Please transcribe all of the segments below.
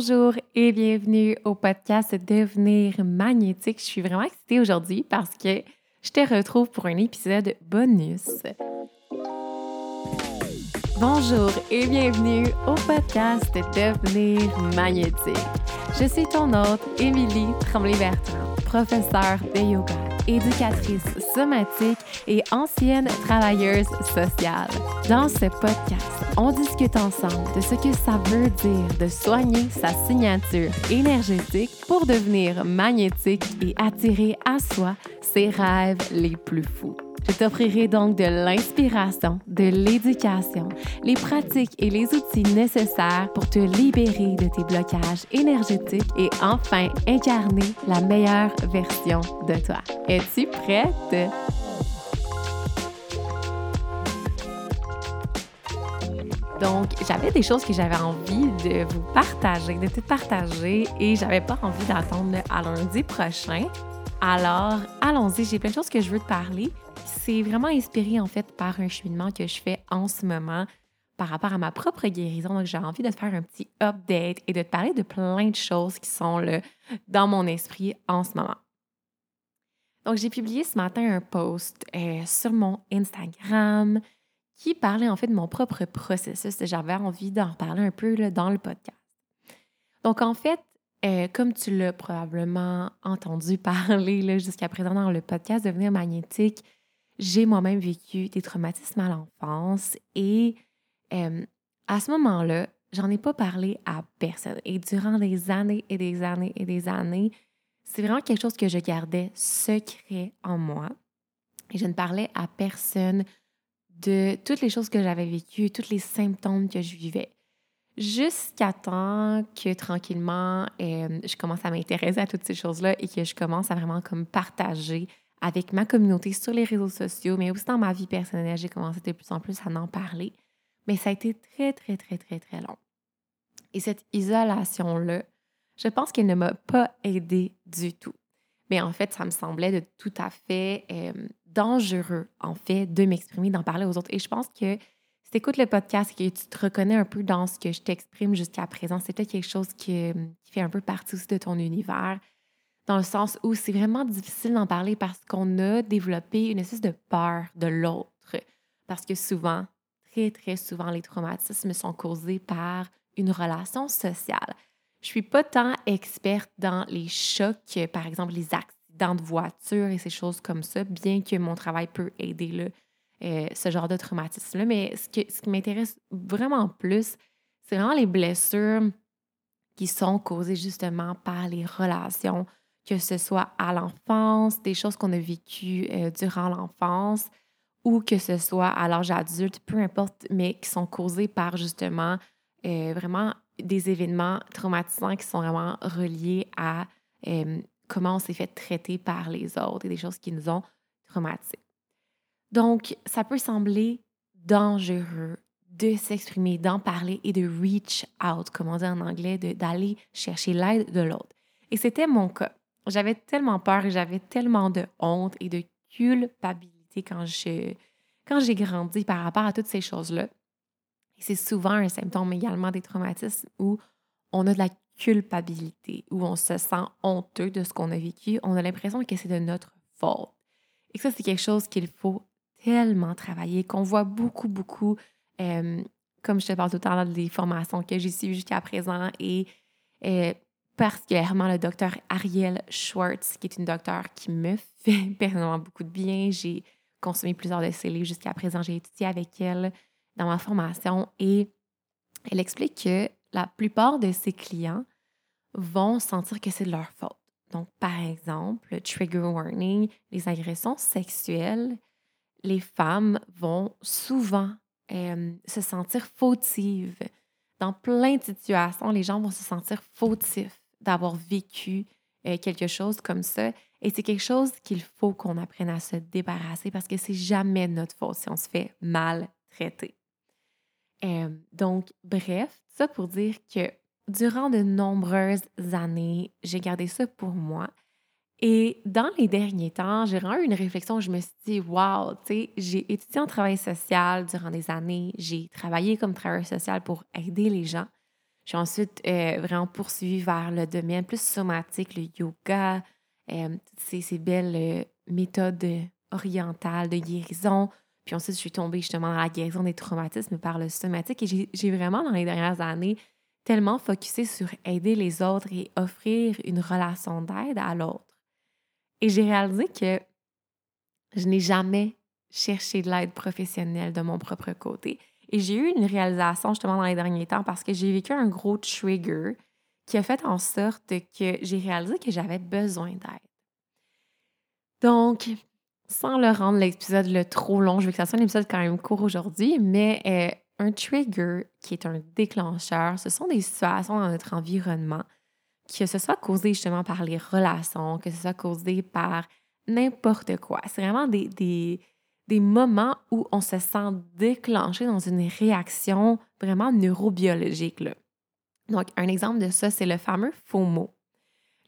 Bonjour et bienvenue au podcast Devenir magnétique. Je suis vraiment excitée aujourd'hui parce que je te retrouve pour un épisode bonus. Bonjour et bienvenue au podcast Devenir magnétique. Je suis ton hôte, Émilie Tremblay-Bertrand, professeure de yoga, éducatrice somatique et ancienne travailleuse sociale. Dans ce podcast, on discute ensemble de ce que ça veut dire de soigner sa signature énergétique pour devenir magnétique et attirer à soi ses rêves les plus fous. Je t'offrirai donc de l'inspiration, de l'éducation, les pratiques et les outils nécessaires pour te libérer de tes blocages énergétiques et enfin incarner la meilleure version de toi. Es-tu prête? Donc, j'avais des choses que j'avais envie de vous partager, de te partager, et j'avais pas envie d'attendre à lundi prochain. Alors, allons-y, j'ai plein de choses que je veux te parler. C'est vraiment inspiré en fait par un cheminement que je fais en ce moment par rapport à ma propre guérison. Donc, j'ai envie de te faire un petit update et de te parler de plein de choses qui sont là, dans mon esprit en ce moment. Donc, j'ai publié ce matin un post euh, sur mon Instagram qui parlait en fait de mon propre processus. J'avais envie d'en reparler un peu là, dans le podcast. Donc, en fait, euh, comme tu l'as probablement entendu parler jusqu'à présent dans le podcast Devenir magnétique, j'ai moi-même vécu des traumatismes à l'enfance et euh, à ce moment-là, j'en ai pas parlé à personne. Et durant des années et des années et des années, c'est vraiment quelque chose que je gardais secret en moi. Et je ne parlais à personne de toutes les choses que j'avais vécues, tous les symptômes que je vivais. Jusqu'à temps que tranquillement, euh, je commence à m'intéresser à toutes ces choses-là et que je commence à vraiment comme partager avec ma communauté sur les réseaux sociaux, mais aussi dans ma vie personnelle, j'ai commencé de plus en plus à en parler. Mais ça a été très, très, très, très, très long. Et cette isolation-là, je pense qu'elle ne m'a pas aidée du tout. Mais en fait, ça me semblait de tout à fait euh, dangereux, en fait, de m'exprimer, d'en parler aux autres. Et je pense que si tu écoutes le podcast et que tu te reconnais un peu dans ce que je t'exprime jusqu'à présent, c'est peut-être quelque chose qui, qui, fait un peu partie aussi de ton univers, dans le sens où c'est vraiment difficile d'en parler parce qu'on a développé une espèce de peur de l'autre. Parce que souvent, très, très souvent, les traumatismes sont causés par une relation sociale. Je suis pas tant experte dans les chocs, par exemple les accidents de voiture et ces choses comme ça, bien que mon travail peut aider là, euh, ce genre de traumatisme-là. Mais ce, ce qui m'intéresse vraiment plus, c'est vraiment les blessures qui sont causées justement par les relations, que ce soit à l'enfance, des choses qu'on a vécues euh, durant l'enfance, ou que ce soit à l'âge adulte, peu importe, mais qui sont causées par justement euh, vraiment des événements traumatisants qui sont vraiment reliés à euh, comment on s'est fait traiter par les autres et des choses qui nous ont traumatisés. Donc, ça peut sembler dangereux de s'exprimer, d'en parler et de reach out, comme on dit en anglais, d'aller chercher l'aide de l'autre. Et c'était mon cas. J'avais tellement peur et j'avais tellement de honte et de culpabilité quand je, quand j'ai grandi par rapport à toutes ces choses-là c'est souvent un symptôme également des traumatismes où on a de la culpabilité, où on se sent honteux de ce qu'on a vécu. On a l'impression que c'est de notre faute. Et ça, c'est quelque chose qu'il faut tellement travailler, qu'on voit beaucoup, beaucoup, euh, comme je te parle tout le temps des formations que j'ai suivies jusqu'à présent, et euh, particulièrement le docteur Ariel Schwartz, qui est une docteure qui me fait personnellement beaucoup de bien. J'ai consommé plusieurs de ses livres jusqu'à présent. J'ai étudié avec elle dans ma formation et elle explique que la plupart de ses clients vont sentir que c'est de leur faute. Donc, par exemple, trigger warning, les agressions sexuelles, les femmes vont souvent euh, se sentir fautives. Dans plein de situations, les gens vont se sentir fautifs d'avoir vécu euh, quelque chose comme ça. Et c'est quelque chose qu'il faut qu'on apprenne à se débarrasser parce que c'est jamais notre faute si on se fait maltraiter donc, bref, ça pour dire que durant de nombreuses années, j'ai gardé ça pour moi. Et dans les derniers temps, j'ai vraiment eu une réflexion où je me suis dit, wow, tu sais, j'ai étudié en travail social durant des années, j'ai travaillé comme travailleur social pour aider les gens. J'ai ensuite euh, vraiment poursuivi vers le domaine plus somatique, le yoga, euh, ces, belles euh, méthodes orientales de guérison. Puis ensuite, je suis tombée justement dans la guérison des traumatismes par le somatique. Et j'ai vraiment, dans les dernières années, tellement focusé sur aider les autres et offrir une relation d'aide à l'autre. Et j'ai réalisé que je n'ai jamais cherché de l'aide professionnelle de mon propre côté. Et j'ai eu une réalisation justement dans les derniers temps parce que j'ai vécu un gros trigger qui a fait en sorte que j'ai réalisé que j'avais besoin d'aide. Donc, sans le rendre l'épisode le trop long, je veux que ça soit un épisode quand même court aujourd'hui, mais euh, un trigger qui est un déclencheur, ce sont des situations dans notre environnement, que ce soit causé justement par les relations, que ce soit causé par n'importe quoi. C'est vraiment des, des, des, moments où on se sent déclenché dans une réaction vraiment neurobiologique. Donc, un exemple de ça, c'est le fameux FOMO.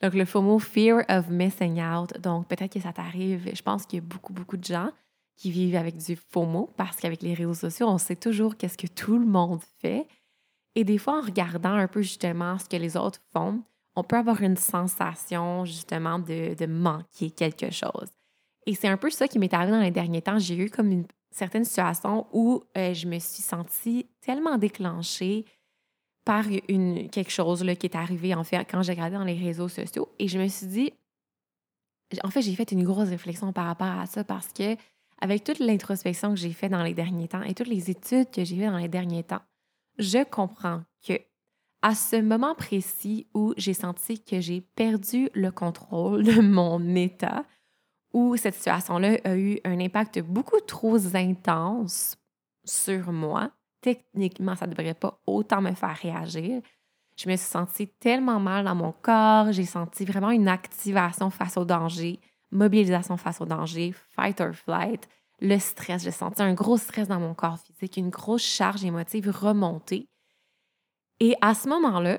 Donc, le FOMO, Fear of Missing Out. Donc, peut-être que ça t'arrive. Je pense qu'il y a beaucoup, beaucoup de gens qui vivent avec du FOMO parce qu'avec les réseaux sociaux, on sait toujours qu'est-ce que tout le monde fait. Et des fois, en regardant un peu justement ce que les autres font, on peut avoir une sensation justement de, de manquer quelque chose. Et c'est un peu ça qui m'est arrivé dans les derniers temps. J'ai eu comme une certaine situation où euh, je me suis sentie tellement déclenchée par une, quelque chose qui est arrivé en fait quand j'ai regardé dans les réseaux sociaux. Et je me suis dit, en fait, j'ai fait une grosse réflexion par rapport à ça parce que avec toute l'introspection que j'ai faite dans les derniers temps et toutes les études que j'ai faites dans les derniers temps, je comprends que à ce moment précis où j'ai senti que j'ai perdu le contrôle de mon état, où cette situation-là a eu un impact beaucoup trop intense sur moi, techniquement, ça ne devrait pas autant me faire réagir. Je me suis sentie tellement mal dans mon corps, j'ai senti vraiment une activation face au danger, mobilisation face au danger, fight or flight, le stress. J'ai senti un gros stress dans mon corps physique, une grosse charge émotive remontée. Et à ce moment-là,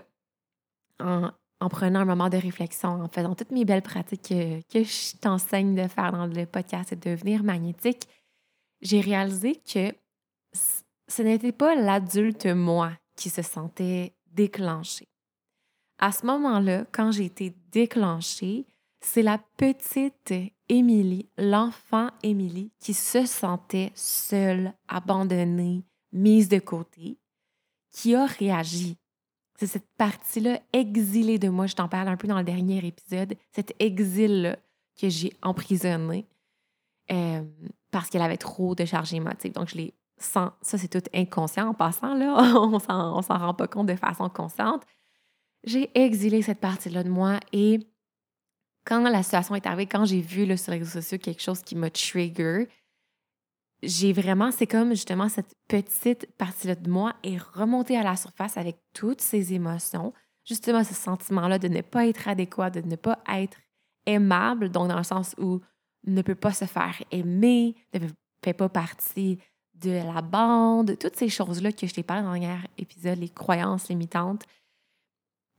en, prenant un moment de réflexion, en faisant toutes mes belles pratiques que, je t'enseigne de faire dans le podcast et de devenir magnétique, j'ai réalisé que ce n'était pas l'adulte moi qui se sentait déclenché. À ce moment-là, quand j'ai été déclenchée, c'est la petite Émilie, l'enfant Émilie, qui se sentait seule, abandonnée, mise de côté, qui a réagi. C'est cette partie-là exilée de moi, je t'en parle un peu dans le dernier épisode, cet exil-là que j'ai emprisonné euh, parce qu'elle avait trop de charge émotive. Donc, je l'ai sans, ça c'est tout inconscient en passant, là, on s'en, s'en rend pas compte de façon consciente. J'ai exilé cette partie-là de moi et quand la situation est arrivée, quand j'ai vu sur les réseaux sociaux quelque chose qui m'a trigger, j'ai vraiment, c'est comme justement cette petite partie-là de moi est remontée à la surface avec toutes ces émotions, justement ce sentiment-là de ne pas être adéquat, de ne pas être aimable, donc dans le sens où ne peut pas se faire aimer, ne fait pas partie de la bande, toutes ces choses-là que je t'ai parlé dans le dernier épisode, les croyances limitantes,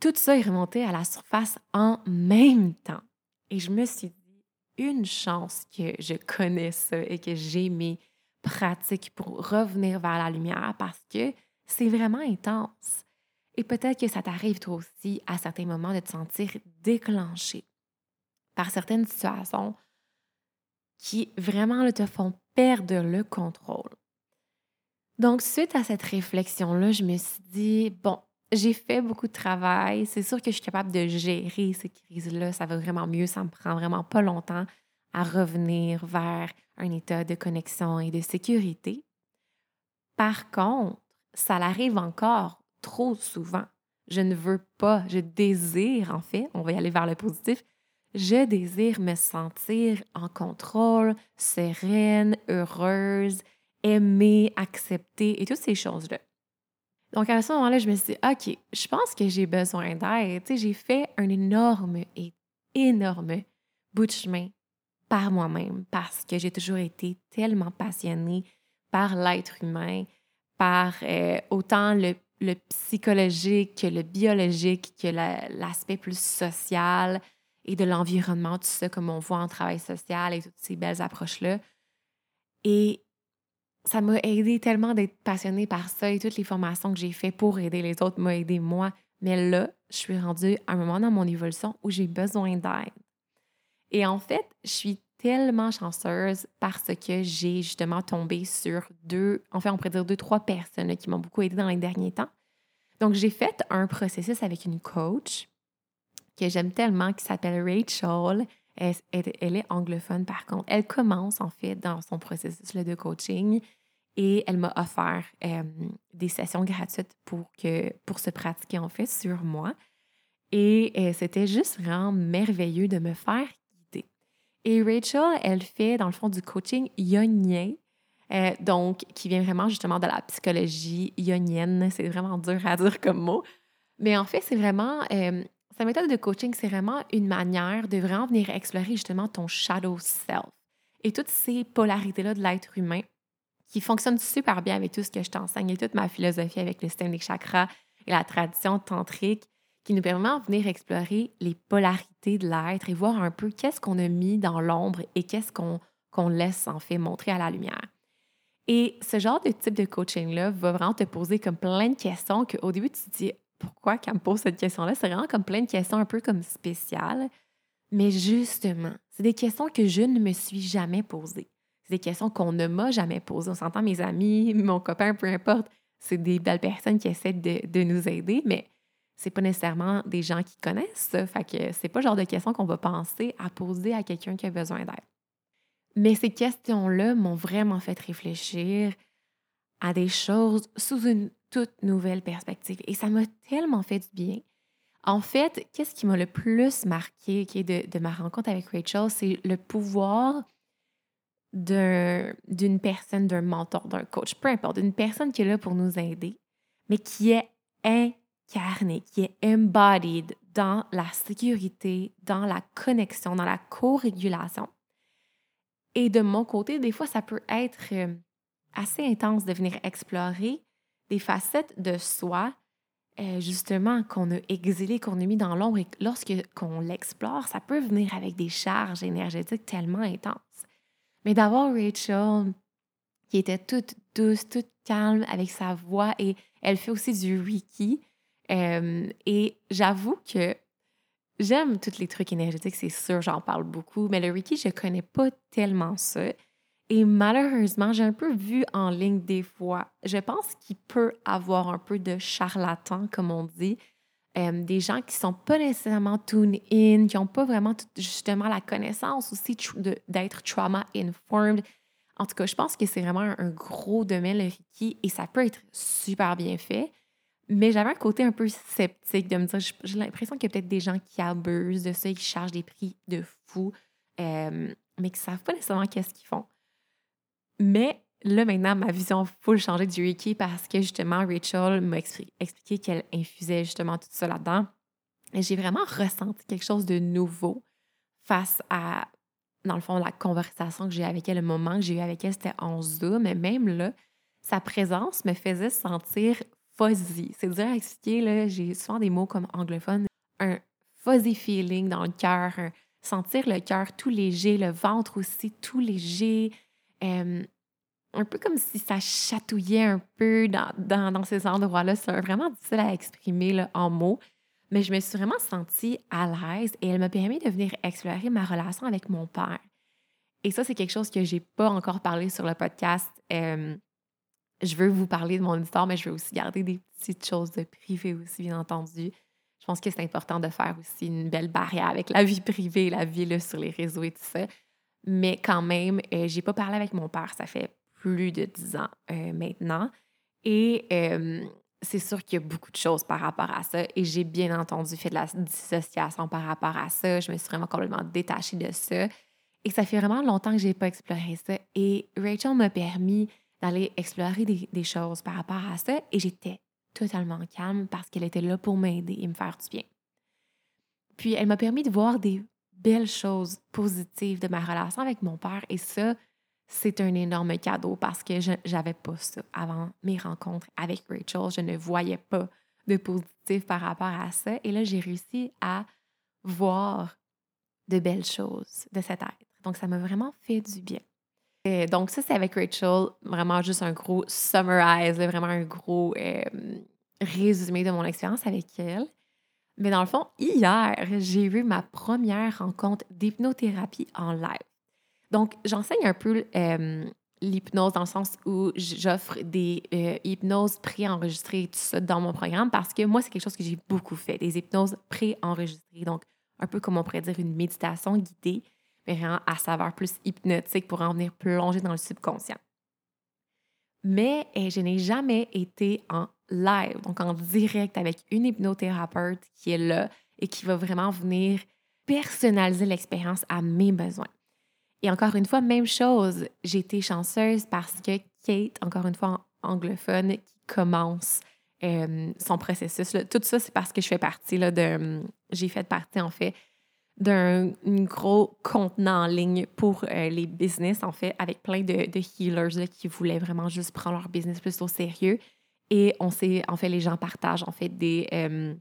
tout ça est remonté à la surface en même temps. Et je me suis dit, une chance que je connais ça et que j'ai mes pratiques pour revenir vers la lumière parce que c'est vraiment intense. Et peut-être que ça t'arrive toi aussi à certains moments de te sentir déclenché par certaines situations qui vraiment te font perdre le contrôle. Donc, suite à cette réflexion-là, je me suis dit, bon, j'ai fait beaucoup de travail. C'est sûr que je suis capable de gérer ces crises-là. Ça va vraiment mieux. Ça me prend vraiment pas longtemps à revenir vers un état de connexion et de sécurité. Par contre, ça l'arrive encore trop souvent. Je ne veux pas, je désire en fait, on va y aller vers le positif, je désire me sentir en contrôle, sereine, heureuse, aimer, accepter et toutes ces choses-là. Donc, à ce moment-là, je me suis dit, OK, je pense que j'ai besoin d'aide. J'ai fait un énorme et énorme bout de chemin par moi-même parce que j'ai toujours été tellement passionnée par l'être humain, par euh, autant le, psychologique que le biologique, que l'aspect plus social et de l'environnement, tout ça, comme on voit en travail social et toutes ces belles approches-là. Et ça m'a aidé tellement d'être passionnée par ça et toutes les formations que j'ai faites pour aider les autres m'ont aidé moi Mais là, je suis rendue à un moment dans mon évolution où j'ai besoin d'aide. Et en fait, je suis tellement chanceuse parce que j'ai justement tombé sur deux, enfin, on pourrait dire deux, trois personnes qui m'ont beaucoup aidé dans les derniers temps. Donc, j'ai fait un processus avec une coach que j'aime tellement, qui s'appelle Rachel. Elle, est anglophone, par contre. Elle commence, en fait, dans son processus de coaching et elle m'a offert euh, des sessions gratuites pour, que, pour se pratiquer, en fait, sur moi. Et euh, c'était juste vraiment merveilleux de me faire. Et Rachel, elle fait, dans le fond, du coaching yonien, euh, donc, qui vient vraiment justement de la psychologie ionienne. C'est vraiment dur à dire comme mot. Mais en fait, c'est vraiment sa méthode de coaching, c'est vraiment une manière de vraiment venir explorer justement ton shadow self et toutes ces polarités-là de l'être humain qui fonctionnent super bien avec tout ce que je t'enseigne et toute ma philosophie avec le système des chakras et la tradition tantrique qui nous permet de venir explorer les polarités de l'être et voir un peu qu'est-ce qu'on a mis dans l'ombre et qu'est-ce qu'on laisse en fait montrer à la lumière. Et ce genre de type de coaching-là va vraiment te poser comme plein de questions qu'au début tu te dis pourquoi qu'elle me pose cette question-là? C'est vraiment comme plein de questions un peu comme spéciales. Mais justement, c'est des questions que je ne me suis jamais posées. C'est des questions qu'on ne m'a jamais posées. On s'entend, mes amis, mon copain, peu importe, c'est des belles personnes qui essaient de, nous aider, mais c'est pas nécessairement des gens qui connaissent ça. Fait que c'est pas le genre de questions qu'on va penser à poser à quelqu'un qui a besoin d'aide. Mais ces questions-là m'ont vraiment fait réfléchir à des choses sous une toute nouvelle perspective. Et ça m'a tellement fait du bien. En fait, qu'est-ce qui m'a le plus marqué qui de, de ma rencontre avec Rachel, c'est le pouvoir d'une personne, d'un mentor, d'un coach, peu importe, d'une personne qui est là pour nous aider, mais qui est incarnée, qui est embodied dans la sécurité, dans la connexion, dans la co-régulation. Et de mon côté, des fois, ça peut être euh, assez intense de venir explorer des facettes de soi, euh, justement, qu'on a exilé, qu'on a mis dans l'ombre et lorsque qu'on l'explore, ça peut venir avec des charges énergétiques tellement intenses. Mais d'avoir Rachel, qui était toute douce, toute calme avec sa voix et elle fait aussi du Reiki. Et j'avoue que j'aime tous les trucs énergétiques, c'est sûr, j'en parle beaucoup, mais le Reiki, je connais pas tellement ça. Et malheureusement, j'ai un peu vu en ligne des fois, je pense qu'il peut avoir un peu de charlatan, comme on dit, des gens qui sont pas nécessairement tune in, qui n'ont pas vraiment justement la connaissance aussi d'être trauma informed. En tout cas, je pense que c'est vraiment un, gros domaine, le Reiki, et ça peut être super bien fait. Mais j'avais un côté un peu sceptique de me dire, j'ai l'impression qu'il y a peut-être des gens qui abusent de ça qui chargent des prix de fou, euh, mais qui ne savent pas nécessairement qu'est-ce qu'ils font. Mais là, maintenant, ma vision full changer du Reiki parce que justement, Rachel m'a expliqué qu'elle infusait justement tout ça là-dedans. Et j'ai vraiment ressenti quelque chose de nouveau face à, dans le fond, la conversation que j'ai avec elle, le moment que j'ai eu avec elle, c'était en Zoom. Mais même là, sa présence me faisait sentir fuzzy. C'est dur à expliquer, là. J'ai souvent des mots comme anglophone. Un fuzzy feeling dans le cœur, sentir le cœur tout léger, le ventre aussi tout léger, un peu comme si ça chatouillait un peu dans, dans, ces endroits-là. C'est vraiment difficile à exprimer en mots. Mais je me suis vraiment sentie à l'aise et elle m'a permis de venir explorer ma relation avec mon père. Et ça, c'est quelque chose que j'ai pas encore parlé sur le podcast. Je veux vous parler de mon histoire, mais je veux aussi garder des petites choses de privé aussi, bien entendu. Je pense que c'est important de faire aussi une belle barrière avec la vie privée, la vie là, sur les réseaux et tout ça. Mais quand même, euh, j'ai pas parlé avec mon père, ça fait plus de dix ans euh, maintenant. Et c'est sûr qu'il y a beaucoup de choses par rapport à ça. Et j'ai bien entendu fait de la dissociation par rapport à ça. Je me suis vraiment complètement détachée de ça. Et ça fait vraiment longtemps que je n'ai pas exploré ça. Et Rachel m'a permis d'aller explorer des, des, choses par rapport à ça. Et j'étais totalement calme parce qu'elle était là pour m'aider et me faire du bien. Puis elle m'a permis de voir des belles choses positives de ma relation avec mon père. Et ça, c'est un énorme cadeau parce que je n'avais pas ça avant mes rencontres avec Rachel. Je ne voyais pas de positif par rapport à ça. Et là, j'ai réussi à voir de belles choses de cet être. Donc, ça m'a vraiment fait du bien. Et donc, ça, c'est avec Rachel, vraiment juste un gros summarize, vraiment un gros euh, résumé de mon expérience avec elle. Mais dans le fond, hier, j'ai eu ma première rencontre d'hypnothérapie en live. Donc, j'enseigne un peu euh, l'hypnose dans le sens où j'offre des euh, hypnoses pré-enregistrées tout ça dans mon programme parce que moi, c'est quelque chose que j'ai beaucoup fait, des hypnoses pré-enregistrées. Donc, un peu comme on pourrait dire une méditation guidée, vraiment à saveur plus hypnotique pour en venir plonger dans le subconscient. Mais eh, je n'ai jamais été en live, donc en direct avec une hypnothérapeute qui est là et qui va vraiment venir personnaliser l'expérience à mes besoins. Et encore une fois, même chose, j'ai été chanceuse parce que Kate, encore une fois anglophone, qui commence euh, son processus, tout ça, c'est parce que je fais partie là, de. J'ai fait partie, en fait, d'un gros contenant en ligne pour euh, les business, en fait, avec plein de, healers qui voulaient vraiment juste prendre leur business plus au sérieux. Et on sait, en fait, les gens partagent, en fait, des, euh,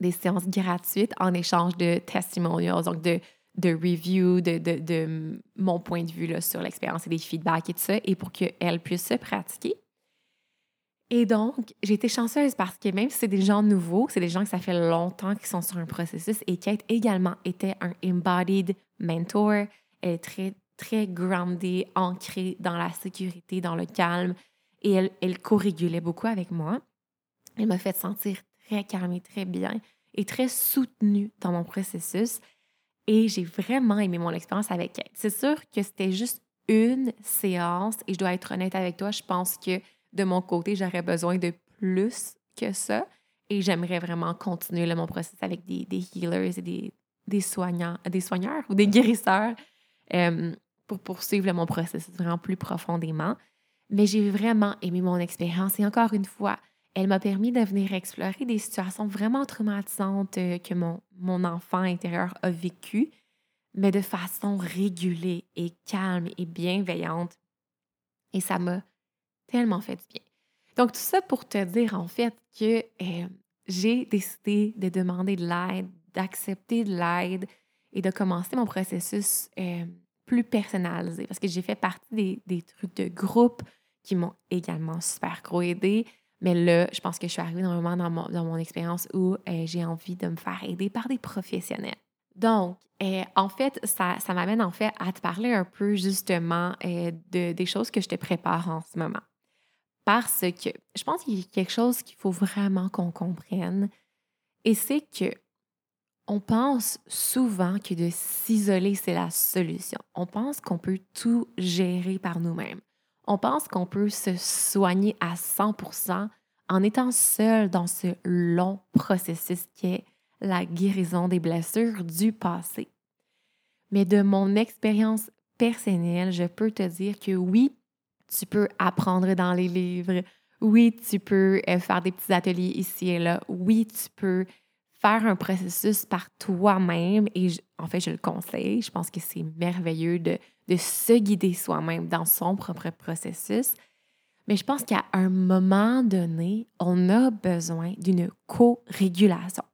des séances gratuites en échange de testimonials, donc de, de reviews, de, de, de, mon point de vue là, sur l'expérience et des feedbacks et tout ça, et pour qu'elles puissent se pratiquer. Et donc, j'ai été chanceuse parce que même si c'est des gens nouveaux, c'est des gens que ça fait longtemps qu'ils sont sur un processus et Kate également était un embodied mentor. Elle est très, très grounded, ancrée dans la sécurité, dans le calme et elle, elle co-régulait beaucoup avec moi. Elle m'a fait sentir très calme et très bien et très soutenue dans mon processus. Et j'ai vraiment aimé mon expérience avec elle. C'est sûr que c'était juste une séance et je dois être honnête avec toi, je pense que de mon côté, j'aurais besoin de plus que ça. Et j'aimerais vraiment continuer mon processus avec des, des, healers et des, des, soignants, des soigneurs ou des guérisseurs euh, pour poursuivre mon processus vraiment plus profondément. Mais j'ai vraiment aimé mon expérience et encore une fois, elle m'a permis de venir explorer des situations vraiment traumatisantes euh, que mon, mon enfant intérieur a vécues, mais de façon régulée et calme et bienveillante. Et ça m'a tellement fait du bien. Donc, tout ça pour te dire en fait que euh, j'ai décidé de demander de l'aide, d'accepter de l'aide et de commencer mon processus euh, plus personnalisé parce que j'ai fait partie des, trucs de groupe qui m'ont également super gros aidé. Mais là, je pense que je suis arrivée dans un moment dans mon, dans mon expérience où euh, j'ai envie de me faire aider par des professionnels. Donc, en fait, ça, ça m'amène en fait à te parler un peu justement de, des choses que je te prépare en ce moment. Parce que je pense qu'il y a quelque chose qu'il faut vraiment qu'on comprenne, et c'est que on pense souvent que de s'isoler, c'est la solution. On pense qu'on peut tout gérer par nous-mêmes. On pense qu'on peut se soigner à 100% en étant seul dans ce long processus qui est la guérison des blessures du passé. Mais de mon expérience personnelle, je peux te dire que oui, tu peux apprendre dans les livres. Oui, tu peux euh, faire des petits ateliers ici et là. Oui, tu peux faire un processus par toi-même. Et en fait, je le conseille. Je pense que c'est merveilleux de, se guider soi-même dans son propre processus. Mais je pense qu'à un moment donné, on a besoin d'une co-régulation.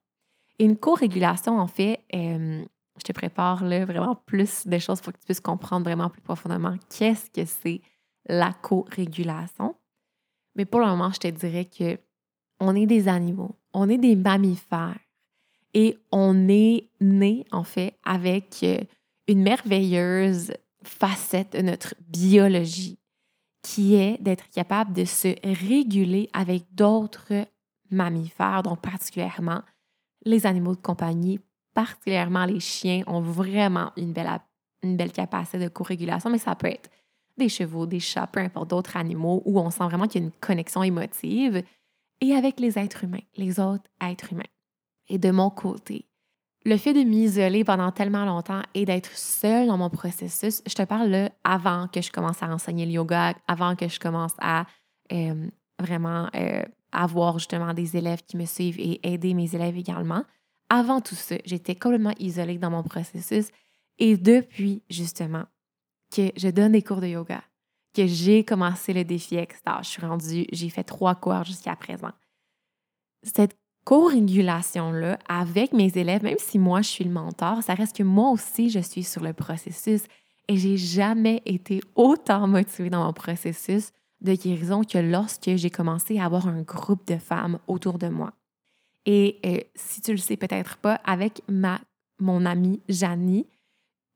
Et une co-régulation, en fait, euh, je te prépare là, vraiment plus de choses pour que tu puisses comprendre vraiment plus profondément qu'est-ce que c'est la co-régulation. Mais pour le moment, je te dirais que on est des animaux, on est des mammifères et on est né, en fait, avec euh, une merveilleuse facette de notre biologie qui est d'être capable de se réguler avec d'autres mammifères, donc particulièrement les animaux de compagnie, particulièrement les chiens, ont vraiment une belle, une belle capacité de co-régulation, mais ça peut être des chevaux, des chats, peu importe d'autres animaux, où on sent vraiment qu'il y a une connexion émotive, et avec les êtres humains, les autres êtres humains. Et de mon côté, le fait de m'isoler pendant tellement longtemps et d'être seule dans mon processus, je te parle là avant que je commence à enseigner le yoga, avant que je commence à euh, vraiment euh, avoir justement des élèves qui me suivent et aider mes élèves également. Avant tout ça, j'étais complètement isolée dans mon processus et depuis justement que je donne des cours de yoga, que j'ai commencé le défi extase. Je suis rendue, j'ai fait trois cours jusqu'à présent. Cette co-régulation-là avec mes élèves, même si moi je suis le mentor, ça reste que moi aussi je suis sur le processus et j'ai jamais été autant motivée dans mon processus de guérison que lorsque j'ai commencé à avoir un groupe de femmes autour de moi. Et euh, si tu le sais peut-être pas, avec ma, mon amie Janie,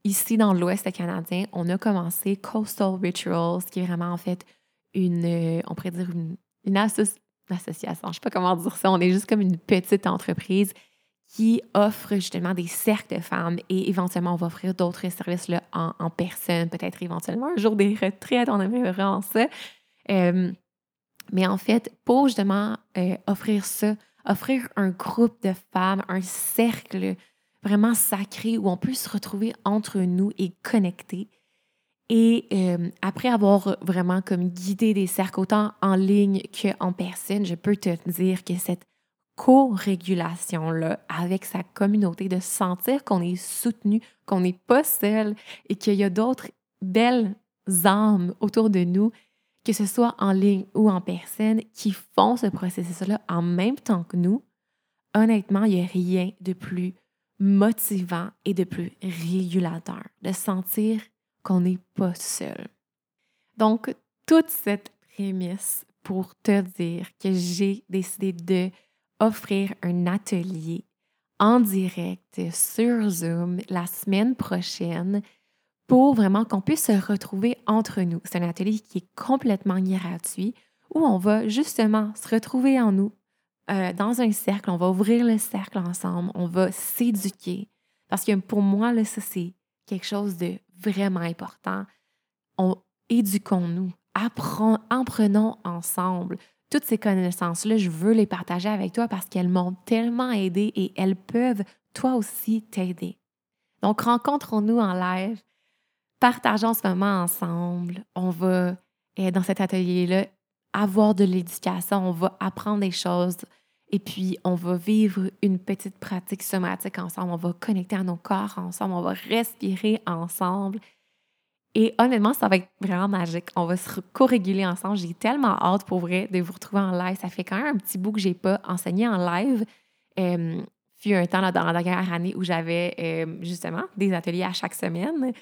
ici dans l'Ouest canadien, on a commencé Coastal Rituals, qui est vraiment en fait une, euh, on pourrait dire une, association, je ne sais pas comment dire ça, on est juste comme une petite entreprise qui offre justement des cercles de femmes et éventuellement on va offrir d'autres services là, en, personne, peut-être éventuellement un jour des retraites, on aimerait vraiment ça. Euh, mais en fait, pour justement euh, offrir ça, offrir un groupe de femmes, un cercle vraiment sacré où on peut se retrouver entre nous et connecter. Et euh, après avoir vraiment comme guidé des cercles autant en ligne qu'en personne, je peux te dire que cette co-régulation-là avec sa communauté, de sentir qu'on est soutenu, qu'on n'est pas seul et qu'il y a d'autres belles âmes autour de nous, que ce soit en ligne ou en personne, qui font ce processus-là en même temps que nous, honnêtement, il n'y a rien de plus motivant et de plus régulateur, de sentir qu'on n'est pas seul. Donc, toute cette prémisse pour te dire que j'ai décidé de offrir un atelier en direct sur Zoom la semaine prochaine pour vraiment qu'on puisse se retrouver entre nous. C'est un atelier qui est complètement gratuit où on va justement se retrouver en nous euh, dans un cercle. On va ouvrir le cercle ensemble. On va s'éduquer. Parce que pour moi, là, ça, c'est quelque chose de vraiment important. On, éduquons-nous. Apprenons ensemble toutes ces connaissances-là, je veux les partager avec toi parce qu'elles m'ont tellement aidé et elles peuvent toi aussi t'aider. Donc, rencontrons-nous en live, partageons ce moment ensemble. On va, eh, dans cet atelier-là, avoir de l'éducation, on va apprendre des choses et puis on va vivre une petite pratique somatique ensemble. On va connecter à nos corps ensemble, on va respirer ensemble et honnêtement, ça va être vraiment magique. On va se co-réguler ensemble. J'ai tellement hâte pour vrai de vous retrouver en live. Ça fait quand même un petit bout que j'ai pas enseigné en live. Euh, fut un temps là, dans la dernière année où j'avais euh, justement des ateliers à chaque semaine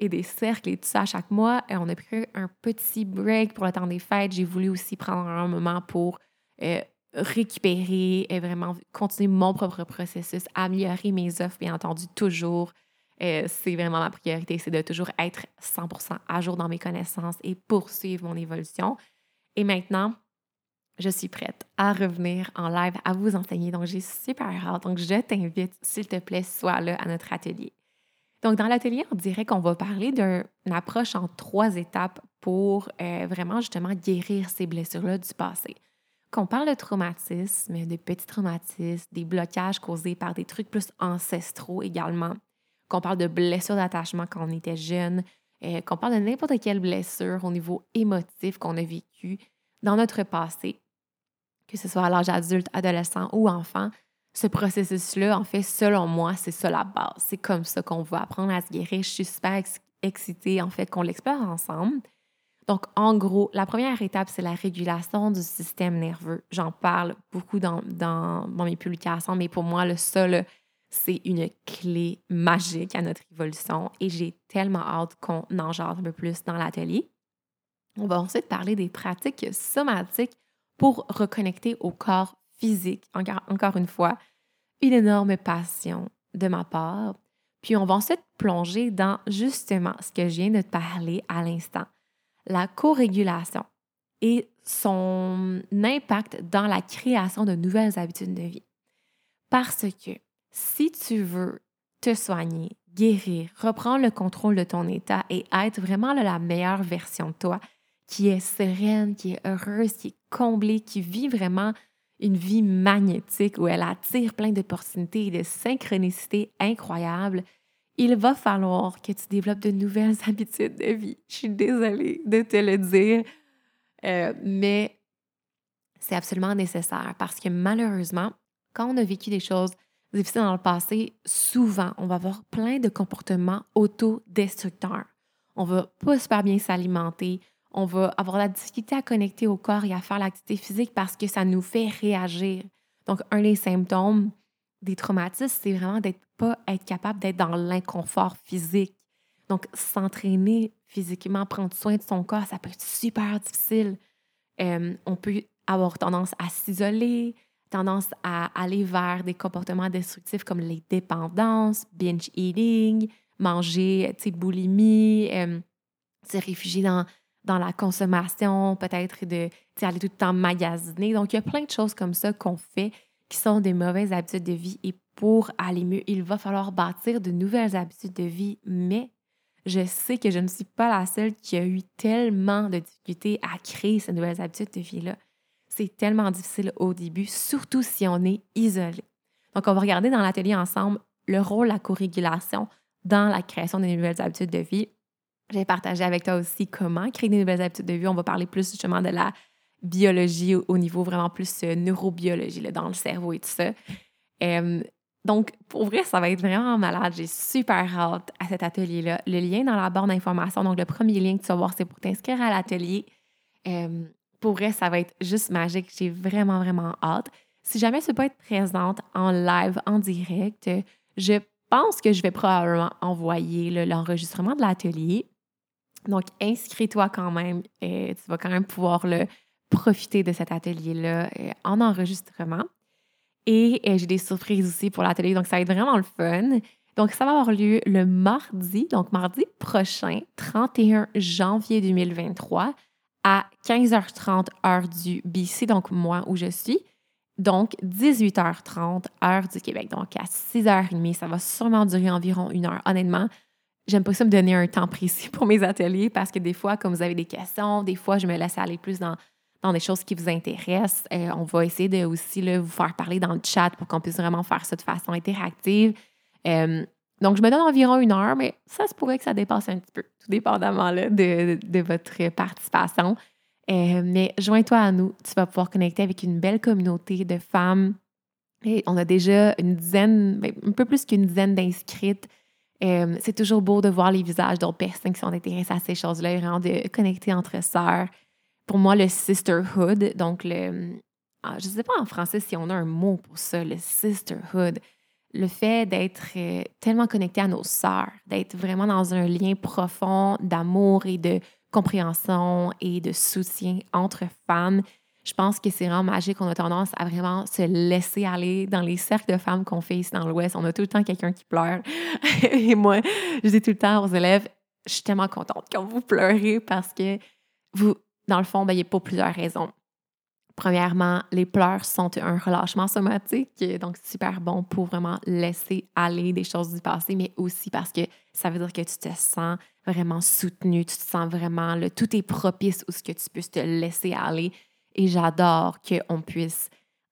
et des cercles et tout ça à chaque mois. Et on a pris un petit break pour le temps des fêtes. J'ai voulu aussi prendre un moment pour euh, récupérer et vraiment continuer mon propre processus, améliorer mes offres, bien entendu, toujours. Euh, c'est vraiment ma priorité, c'est de toujours être 100% à jour dans mes connaissances et poursuivre mon évolution. Et maintenant, je suis prête à revenir en live à vous enseigner. Donc, j'ai super hâte. Donc, je t'invite, s'il te plaît, sois là à notre atelier. Donc, dans l'atelier, on dirait qu'on va parler d'une approche en trois étapes pour euh, vraiment justement guérir ces blessures-là du passé. Qu'on parle de traumatisme, de petits traumatismes, des blocages causés par des trucs plus ancestraux également, qu'on parle de blessures d'attachement quand on était jeune, euh, qu'on parle de n'importe quelle blessure au niveau émotif qu'on a vécu dans notre passé, que ce soit à l'âge adulte, adolescent ou enfant, ce processus-là, en fait, selon moi, c'est ça la base. C'est comme ça qu'on va apprendre à se guérir. Je suis super excitée, en fait, qu'on l'explore ensemble. Donc, en gros, la première étape, c'est la régulation du système nerveux. J'en parle beaucoup dans, dans, mes publications, mais pour moi, le seul c'est une clé magique à notre évolution et j'ai tellement hâte qu'on en jase un peu plus dans l'atelier. On va ensuite parler des pratiques somatiques pour reconnecter au corps physique. Encore, une fois, une énorme passion de ma part. Puis on va ensuite plonger dans justement ce que je viens de te parler à l'instant, la co-régulation et son impact dans la création de nouvelles habitudes de vie. Parce que si tu veux te soigner, guérir, reprendre le contrôle de ton état et être vraiment la meilleure version de toi, qui est sereine, qui est heureuse, qui est comblée, qui vit vraiment une vie magnétique où elle attire plein d'opportunités et de synchronicités incroyables, il va falloir que tu développes de nouvelles habitudes de vie. Je suis désolée de te le dire, euh, mais c'est absolument nécessaire parce que malheureusement, quand on a vécu des choses difficiles dans le passé, souvent, on va avoir plein de comportements autodestructeurs. On va pas super bien s'alimenter. On va avoir la difficulté à connecter au corps et à faire l'activité physique parce que ça nous fait réagir. Donc, un des symptômes des traumatismes, c'est vraiment d'être pas être capable d'être dans l'inconfort physique. Donc, s'entraîner physiquement, prendre soin de son corps, ça peut être super difficile. Euh, on peut avoir tendance à s'isoler, tendance à aller vers des comportements destructifs comme les dépendances, binge eating, manger, boulimie, euh, se réfugier dans, dans la consommation, peut-être de aller tout le temps magasiner. Donc, il y a plein de choses comme ça qu'on fait qui sont des mauvaises habitudes de vie. Et pour aller mieux, il va falloir bâtir de nouvelles habitudes de vie. Mais je sais que je ne suis pas la seule qui a eu tellement de difficultés à créer ces nouvelles habitudes de vie-là. C'est tellement difficile au début, surtout si on est isolé. Donc, on va regarder dans l'atelier ensemble le rôle de la co-régulation dans la création des nouvelles habitudes de vie. J'ai partagé avec toi aussi comment créer des nouvelles habitudes de vie. On va parler plus justement de la biologie au niveau vraiment plus euh, neurobiologie, dans le cerveau et tout ça. donc, pour vrai, ça va être vraiment malade. J'ai super hâte à cet atelier-là. Le lien dans la barre d'information, donc le premier lien que tu vas voir, c'est pour t'inscrire à l'atelier. pour vrai, ça va être juste magique. J'ai vraiment, vraiment hâte. Si jamais tu peux être présente en live, en direct, je pense que je vais probablement envoyer l'enregistrement de l'atelier. Donc, inscris-toi quand même. et tu vas quand même pouvoir le profiter de cet atelier-là euh, en enregistrement. Et euh, j'ai des surprises aussi pour l'atelier, donc ça va être vraiment le fun. Donc, ça va avoir lieu le mardi, donc mardi prochain, 31 janvier 2023, à 15h30 heure du BC, donc moi où je suis. Donc, 18h30 heure du Québec. Donc, à 6h30, ça va sûrement durer environ une heure. Honnêtement, j'aime pas ça me donner un temps précis pour mes ateliers parce que des fois, comme vous avez des questions, des fois, je me laisse aller plus dans dans des choses qui vous intéressent. Euh, on va essayer de aussi vous faire parler dans le chat pour qu'on puisse vraiment faire ça de façon interactive. Euh, donc, je me donne environ une heure, mais ça se pourrait que ça dépasse un petit peu, tout dépendamment là, de, de, votre participation. Euh, mais joins-toi à nous. Tu vas pouvoir connecter avec une belle communauté de femmes. Et on a déjà une dizaine, ben, un peu plus qu'une dizaine d'inscrites. C'est toujours beau de voir les visages d'autres personnes qui sont intéressées à ces choses-là, vraiment de connecter entre sœurs pour moi, le sisterhood, donc le. Ah, je ne sais pas en français si on a un mot pour ça, le sisterhood. Le fait d'être euh, tellement connecté à nos sœurs, d'être vraiment dans un lien profond d'amour et de compréhension et de soutien entre femmes. Je pense que c'est vraiment magique. On a tendance à vraiment se laisser aller dans les cercles de femmes qu'on fait ici dans l'Ouest. On a tout le temps quelqu'un qui pleure. et moi, je dis tout le temps aux élèves, je suis tellement contente quand vous pleurez parce que vous, dans le fond, ben, il y a pas plusieurs raisons. Premièrement, les pleurs sont un relâchement somatique, donc super bon pour vraiment laisser aller des choses du passé, mais aussi parce que ça veut dire que tu te sens vraiment soutenu, tu te sens vraiment, le, tout est propice où ce que tu puisses te laisser aller. Et j'adore qu'on puisse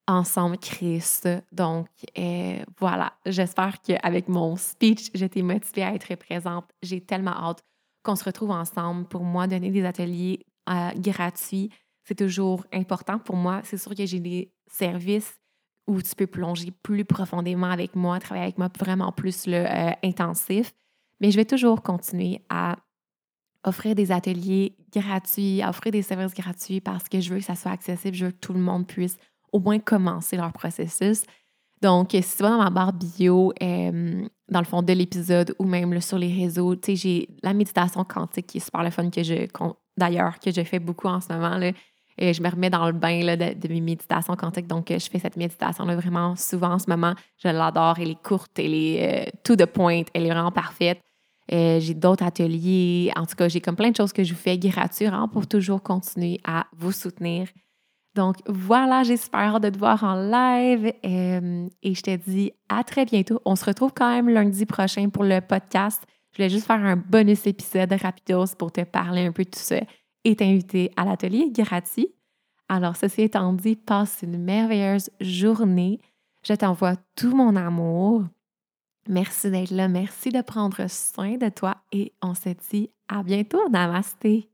ensemble créer ça. Donc, euh, voilà, j'espère qu'avec mon speech, j'étais motivée à être présente. J'ai tellement hâte qu'on se retrouve ensemble pour moi donner des ateliers gratuit. C'est toujours important pour moi. C'est sûr que j'ai des services où tu peux plonger plus profondément avec moi, travailler avec moi vraiment plus le, euh, intensif. Mais je vais toujours continuer à offrir des ateliers gratuits, offrir des services gratuits parce que je veux que ça soit accessible, je veux que tout le monde puisse au moins commencer leur processus. Donc, si tu vas dans ma barre bio, euh, dans le fond de l'épisode ou même sur les réseaux, tu sais, j'ai la méditation quantique qui est super le fun que je, d'ailleurs, que je fais beaucoup en ce moment. Là. Et je me remets dans le bain de, mes méditations quantiques. Donc, je fais cette méditation-là vraiment souvent en ce moment. Je l'adore. Elle est courte, elle est euh, tout de pointe, elle est vraiment parfaite. Euh, j'ai d'autres ateliers. En tout cas, j'ai comme plein de choses que je vous fais gratuitement pour toujours continuer à vous soutenir. Donc voilà, j'espère hâte de te voir en live euh, et je te dis à très bientôt. On se retrouve quand même lundi prochain pour le podcast. Je voulais juste faire un bonus épisode rapidos pour te parler un peu de tout ça et t'inviter à l'atelier gratuit. Alors, ceci étant dit, passe une merveilleuse journée. Je t'envoie tout mon amour. Merci d'être là. Merci de prendre soin de toi et on se dit à bientôt. Namasté.